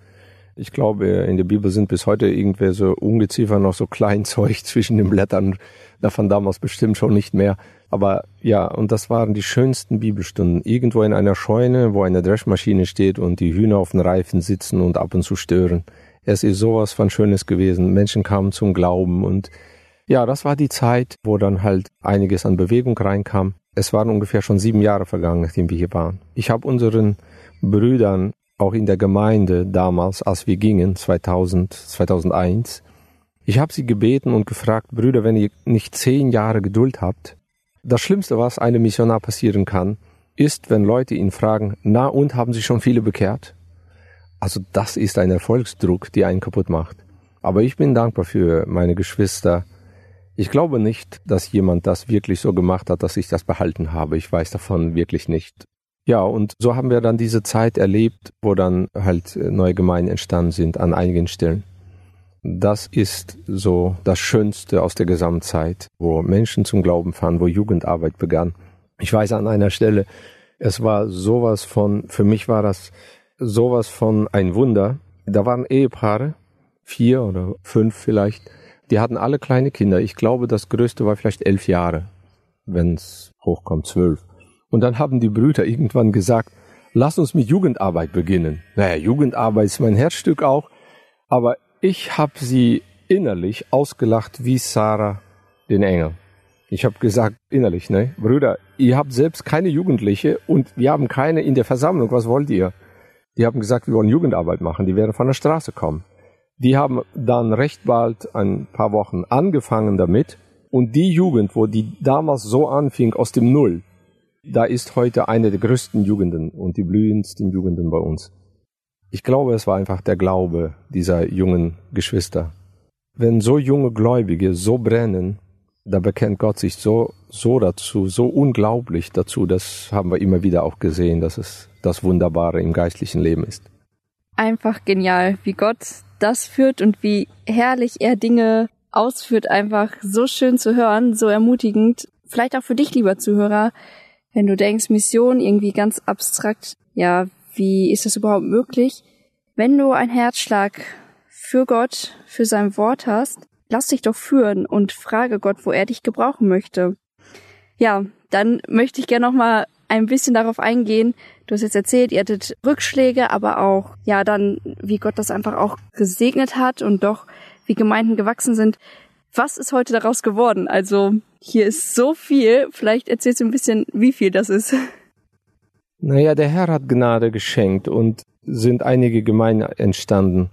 [SPEAKER 2] Ich glaube, in der Bibel sind bis heute irgendwer so Ungeziefer noch so Kleinzeug (laughs) zwischen den Blättern, davon damals bestimmt schon nicht mehr. Aber ja, und das waren die schönsten Bibelstunden. Irgendwo in einer Scheune, wo eine Dreschmaschine steht und die Hühner auf den Reifen sitzen und ab und zu stören. Es ist sowas von Schönes gewesen. Menschen kamen zum Glauben und ja, das war die Zeit, wo dann halt einiges an Bewegung reinkam. Es waren ungefähr schon sieben Jahre vergangen, nachdem wir hier waren. Ich habe unseren Brüdern auch in der Gemeinde damals, als wir gingen, 2000, 2001, Ich habe sie gebeten und gefragt, Brüder, wenn ihr nicht zehn Jahre Geduld habt, das Schlimmste, was einem Missionar passieren kann, ist, wenn Leute ihn fragen, na und haben sie schon viele bekehrt? Also das ist ein Erfolgsdruck, die einen kaputt macht. Aber ich bin dankbar für meine Geschwister. Ich glaube nicht, dass jemand das wirklich so gemacht hat, dass ich das behalten habe. Ich weiß davon wirklich nicht. Ja, und so haben wir dann diese Zeit erlebt, wo dann halt neue Gemeinden entstanden sind an einigen Stellen. Das ist so das Schönste aus der Gesamtzeit, wo Menschen zum Glauben fahren, wo Jugendarbeit begann. Ich weiß an einer Stelle, es war sowas von, für mich war das sowas von ein Wunder. Da waren Ehepaare, vier oder fünf vielleicht, die hatten alle kleine Kinder. Ich glaube, das größte war vielleicht elf Jahre, wenn es hochkommt, zwölf. Und dann haben die Brüder irgendwann gesagt, lass uns mit Jugendarbeit beginnen. Naja, Jugendarbeit ist mein Herzstück auch, aber ich habe sie innerlich ausgelacht wie Sarah den Engel. Ich habe gesagt innerlich, ne, Brüder, ihr habt selbst keine Jugendliche und wir haben keine in der Versammlung. Was wollt ihr? Die haben gesagt, wir wollen Jugendarbeit machen. Die werden von der Straße kommen. Die haben dann recht bald ein paar Wochen angefangen damit. Und die Jugend, wo die damals so anfing aus dem Null, da ist heute eine der größten Jugenden und die blühendsten Jugenden bei uns. Ich glaube, es war einfach der Glaube dieser jungen Geschwister. Wenn so junge Gläubige so brennen, da bekennt Gott sich so, so dazu, so unglaublich dazu. Das haben wir immer wieder auch gesehen, dass es das Wunderbare im geistlichen Leben ist.
[SPEAKER 1] Einfach genial, wie Gott das führt und wie herrlich er Dinge ausführt. Einfach so schön zu hören, so ermutigend. Vielleicht auch für dich, lieber Zuhörer, wenn du denkst, Mission irgendwie ganz abstrakt. Ja, wie ist das überhaupt möglich? Wenn du einen Herzschlag für Gott, für sein Wort hast, lass dich doch führen und frage Gott, wo er dich gebrauchen möchte. Ja, dann möchte ich gerne noch mal ein bisschen darauf eingehen. Du hast jetzt erzählt, ihr hattet Rückschläge, aber auch, ja, dann, wie Gott das einfach auch gesegnet hat und doch, wie Gemeinden gewachsen sind. Was ist heute daraus geworden? Also, hier ist so viel. Vielleicht erzählst du ein bisschen, wie viel das ist.
[SPEAKER 2] Naja, der Herr hat Gnade geschenkt und sind einige Gemeinden entstanden.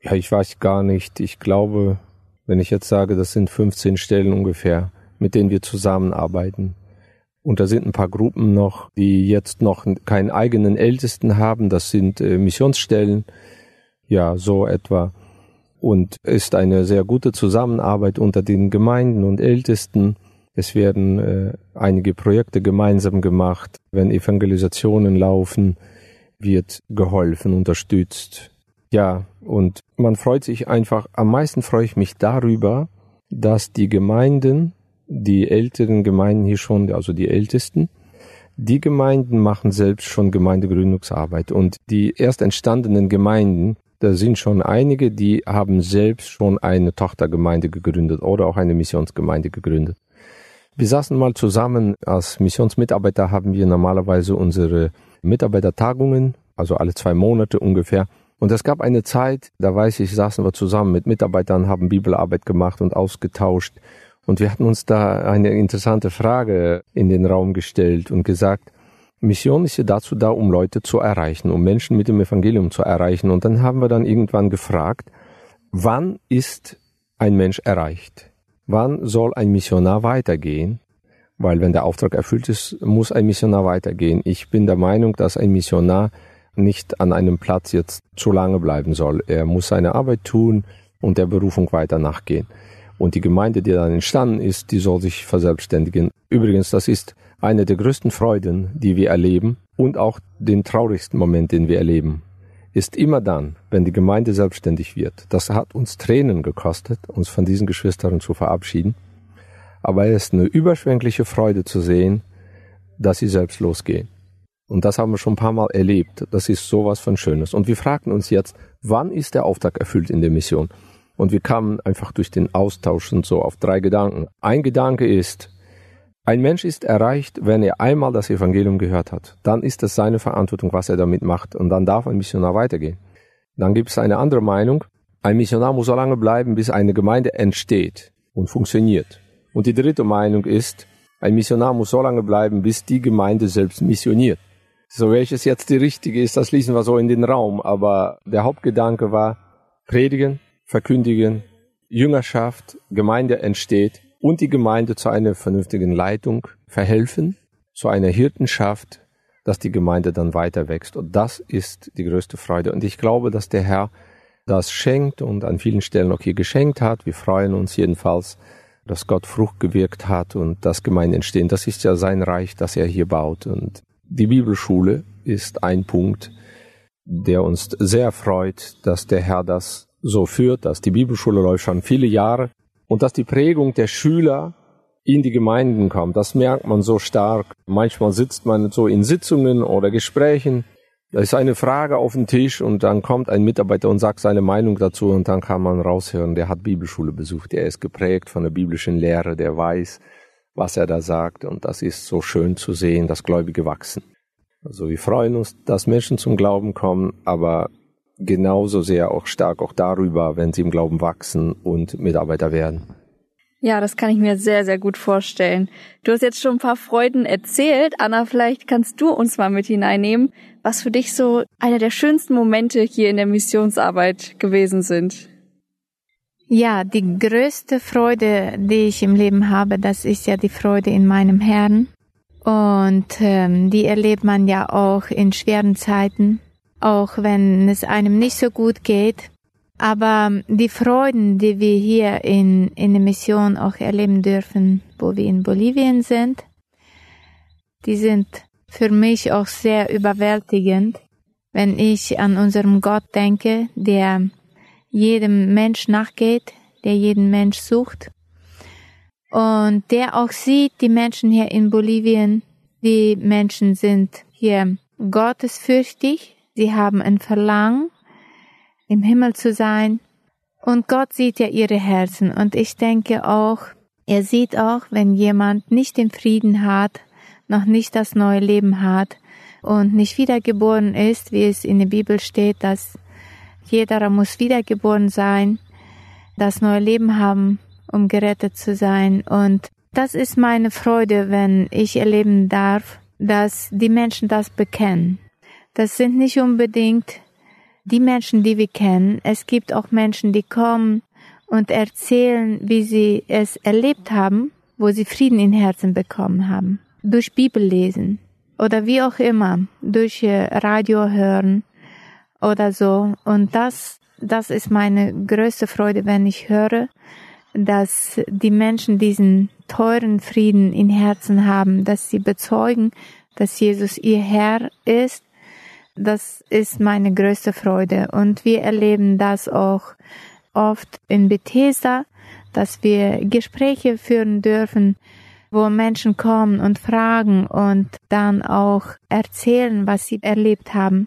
[SPEAKER 2] Ja, ich weiß gar nicht. Ich glaube, wenn ich jetzt sage, das sind 15 Stellen ungefähr, mit denen wir zusammenarbeiten. Und da sind ein paar Gruppen noch, die jetzt noch keinen eigenen Ältesten haben. Das sind äh, Missionsstellen. Ja, so etwa. Und ist eine sehr gute Zusammenarbeit unter den Gemeinden und Ältesten. Es werden äh, einige Projekte gemeinsam gemacht. Wenn Evangelisationen laufen, wird geholfen, unterstützt. Ja, und man freut sich einfach, am meisten freue ich mich darüber, dass die Gemeinden, die älteren Gemeinden hier schon, also die ältesten, die Gemeinden machen selbst schon Gemeindegründungsarbeit und die erst entstandenen Gemeinden, da sind schon einige, die haben selbst schon eine Tochtergemeinde gegründet oder auch eine Missionsgemeinde gegründet. Wir saßen mal zusammen als Missionsmitarbeiter, haben wir normalerweise unsere Mitarbeitertagungen, also alle zwei Monate ungefähr. Und es gab eine Zeit, da weiß ich, saßen wir zusammen mit Mitarbeitern, haben Bibelarbeit gemacht und ausgetauscht. Und wir hatten uns da eine interessante Frage in den Raum gestellt und gesagt, Mission ist ja dazu da, um Leute zu erreichen, um Menschen mit dem Evangelium zu erreichen. Und dann haben wir dann irgendwann gefragt, wann ist ein Mensch erreicht? Wann soll ein Missionar weitergehen? Weil wenn der Auftrag erfüllt ist, muss ein Missionar weitergehen. Ich bin der Meinung, dass ein Missionar nicht an einem Platz jetzt zu lange bleiben soll. Er muss seine Arbeit tun und der Berufung weiter nachgehen. Und die Gemeinde, die dann entstanden ist, die soll sich verselbstständigen. Übrigens, das ist eine der größten Freuden, die wir erleben und auch den traurigsten Moment, den wir erleben ist immer dann, wenn die Gemeinde selbstständig wird. Das hat uns Tränen gekostet, uns von diesen Geschwistern zu verabschieden. Aber es ist eine überschwängliche Freude zu sehen, dass sie selbst losgehen. Und das haben wir schon ein paar Mal erlebt. Das ist sowas von Schönes. Und wir fragten uns jetzt, wann ist der Auftrag erfüllt in der Mission? Und wir kamen einfach durch den Austausch und so auf drei Gedanken. Ein Gedanke ist, ein Mensch ist erreicht, wenn er einmal das Evangelium gehört hat. Dann ist es seine Verantwortung, was er damit macht. Und dann darf ein Missionar weitergehen. Dann gibt es eine andere Meinung. Ein Missionar muss so lange bleiben, bis eine Gemeinde entsteht und funktioniert. Und die dritte Meinung ist, ein Missionar muss so lange bleiben, bis die Gemeinde selbst missioniert. So welches jetzt die richtige ist, das ließen wir so in den Raum. Aber der Hauptgedanke war, predigen, verkündigen, Jüngerschaft, Gemeinde entsteht und die Gemeinde zu einer vernünftigen Leitung verhelfen, zu einer Hirtenschaft, dass die Gemeinde dann weiter wächst. Und das ist die größte Freude. Und ich glaube, dass der Herr das schenkt und an vielen Stellen auch hier geschenkt hat. Wir freuen uns jedenfalls, dass Gott Frucht gewirkt hat und dass Gemeinden entstehen. Das ist ja sein Reich, das er hier baut. Und die Bibelschule ist ein Punkt, der uns sehr freut, dass der Herr das so führt, dass die Bibelschule läuft schon viele Jahre und dass die Prägung der Schüler in die Gemeinden kommt. Das merkt man so stark. Manchmal sitzt man so in Sitzungen oder Gesprächen da ist eine Frage auf dem Tisch und dann kommt ein Mitarbeiter und sagt seine Meinung dazu und dann kann man raushören, der hat Bibelschule besucht, er ist geprägt von der biblischen Lehre, der weiß, was er da sagt und das ist so schön zu sehen, dass Gläubige wachsen. Also wir freuen uns, dass Menschen zum Glauben kommen, aber genauso sehr auch stark auch darüber, wenn sie im Glauben wachsen und Mitarbeiter werden.
[SPEAKER 1] Ja, das kann ich mir sehr, sehr gut vorstellen. Du hast jetzt schon ein paar Freuden erzählt. Anna, vielleicht kannst du uns mal mit hineinnehmen, was für dich so einer der schönsten Momente hier in der Missionsarbeit gewesen sind.
[SPEAKER 3] Ja, die größte Freude, die ich im Leben habe, das ist ja die Freude in meinem Herrn. Und ähm, die erlebt man ja auch in schweren Zeiten, auch wenn es einem nicht so gut geht. Aber die Freuden, die wir hier in, in der Mission auch erleben dürfen, wo wir in Bolivien sind, die sind für mich auch sehr überwältigend, wenn ich an unserem Gott denke, der jedem Mensch nachgeht, der jeden Mensch sucht. Und der auch sieht, die Menschen hier in Bolivien, die Menschen sind hier gottesfürchtig, sie haben ein Verlangen, im Himmel zu sein. Und Gott sieht ja ihre Herzen. Und ich denke auch, er sieht auch, wenn jemand nicht den Frieden hat, noch nicht das neue Leben hat und nicht wiedergeboren ist, wie es in der Bibel steht, dass jeder muss wiedergeboren sein, das neue Leben haben, um gerettet zu sein. Und das ist meine Freude, wenn ich erleben darf, dass die Menschen das bekennen. Das sind nicht unbedingt die Menschen, die wir kennen. Es gibt auch Menschen, die kommen und erzählen, wie sie es erlebt haben, wo sie Frieden in Herzen bekommen haben durch Bibel lesen oder wie auch immer, durch äh, Radio hören oder so. Und das, das ist meine größte Freude, wenn ich höre, dass die Menschen diesen teuren Frieden in Herzen haben, dass sie bezeugen, dass Jesus ihr Herr ist. Das ist meine größte Freude. Und wir erleben das auch oft in Bethesda, dass wir Gespräche führen dürfen wo Menschen kommen und fragen und dann auch erzählen, was sie erlebt haben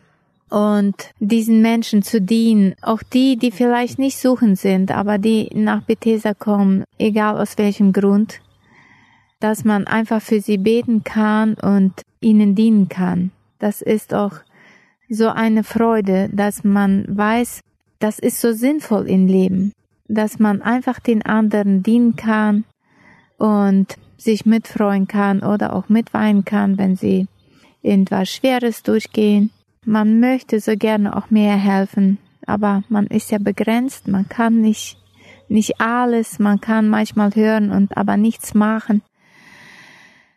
[SPEAKER 3] und diesen Menschen zu dienen, auch die, die vielleicht nicht suchen sind, aber die nach Bethesda kommen, egal aus welchem Grund, dass man einfach für sie beten kann und ihnen dienen kann. Das ist auch so eine Freude, dass man weiß, das ist so sinnvoll im Leben, dass man einfach den anderen dienen kann und sich mitfreuen kann oder auch mitweinen kann, wenn sie irgendwas Schweres durchgehen. Man möchte so gerne auch mehr helfen, aber man ist ja begrenzt, man kann nicht, nicht alles, man kann manchmal hören und aber nichts machen.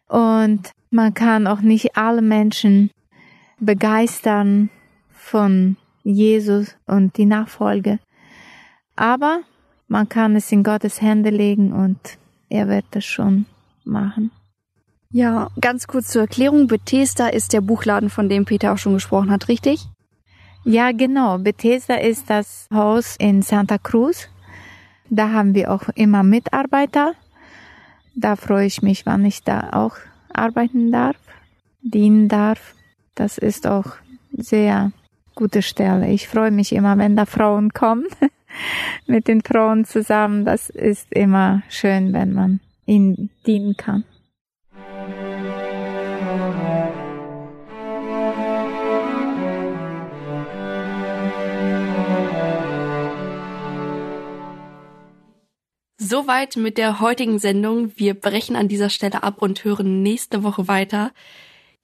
[SPEAKER 3] Und man kann auch nicht alle Menschen begeistern von Jesus und die Nachfolge. Aber man kann es in Gottes Hände legen und er wird das schon machen.
[SPEAKER 1] Ja, ganz kurz zur Erklärung. Bethesda ist der Buchladen, von dem Peter auch schon gesprochen hat, richtig?
[SPEAKER 3] Ja, genau. Bethesda ist das Haus in Santa Cruz. Da haben wir auch immer Mitarbeiter. Da freue ich mich, wann ich da auch arbeiten darf, dienen darf. Das ist auch sehr gute Stelle. Ich freue mich immer, wenn da Frauen kommen, (laughs) mit den Frauen zusammen. Das ist immer schön, wenn man ihnen dienen kann.
[SPEAKER 1] Soweit mit der heutigen Sendung. Wir brechen an dieser Stelle ab und hören nächste Woche weiter.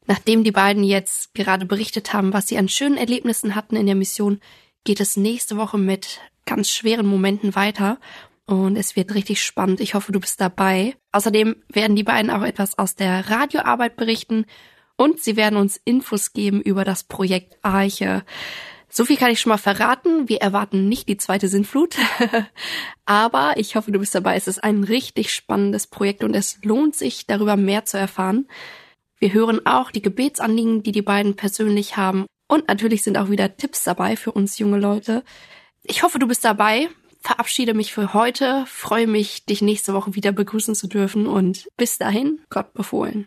[SPEAKER 1] Nachdem die beiden jetzt gerade berichtet haben, was sie an schönen Erlebnissen hatten in der Mission, geht es nächste Woche mit ganz schweren Momenten weiter.
[SPEAKER 4] und es wird richtig spannend. Ich hoffe, du bist dabei. Außerdem werden die beiden auch etwas aus der Radioarbeit berichten und sie werden uns Infos geben über das Projekt Arche. So viel kann ich schon mal verraten. Wir erwarten nicht die zweite Sintflut. (laughs) Aber ich hoffe, du bist dabei. Es ist ein richtig spannendes Projekt und es lohnt sich, darüber mehr zu erfahren. Wir hören auch die Gebetsanliegen, die die beiden persönlich haben. Und natürlich sind auch wieder Tipps dabei für uns junge Leute. Ich hoffe, du bist dabei. Verabschiede mich für heute. Freue mich, dich nächste Woche wieder begrüßen zu dürfen. Und bis dahin, Gott befohlen.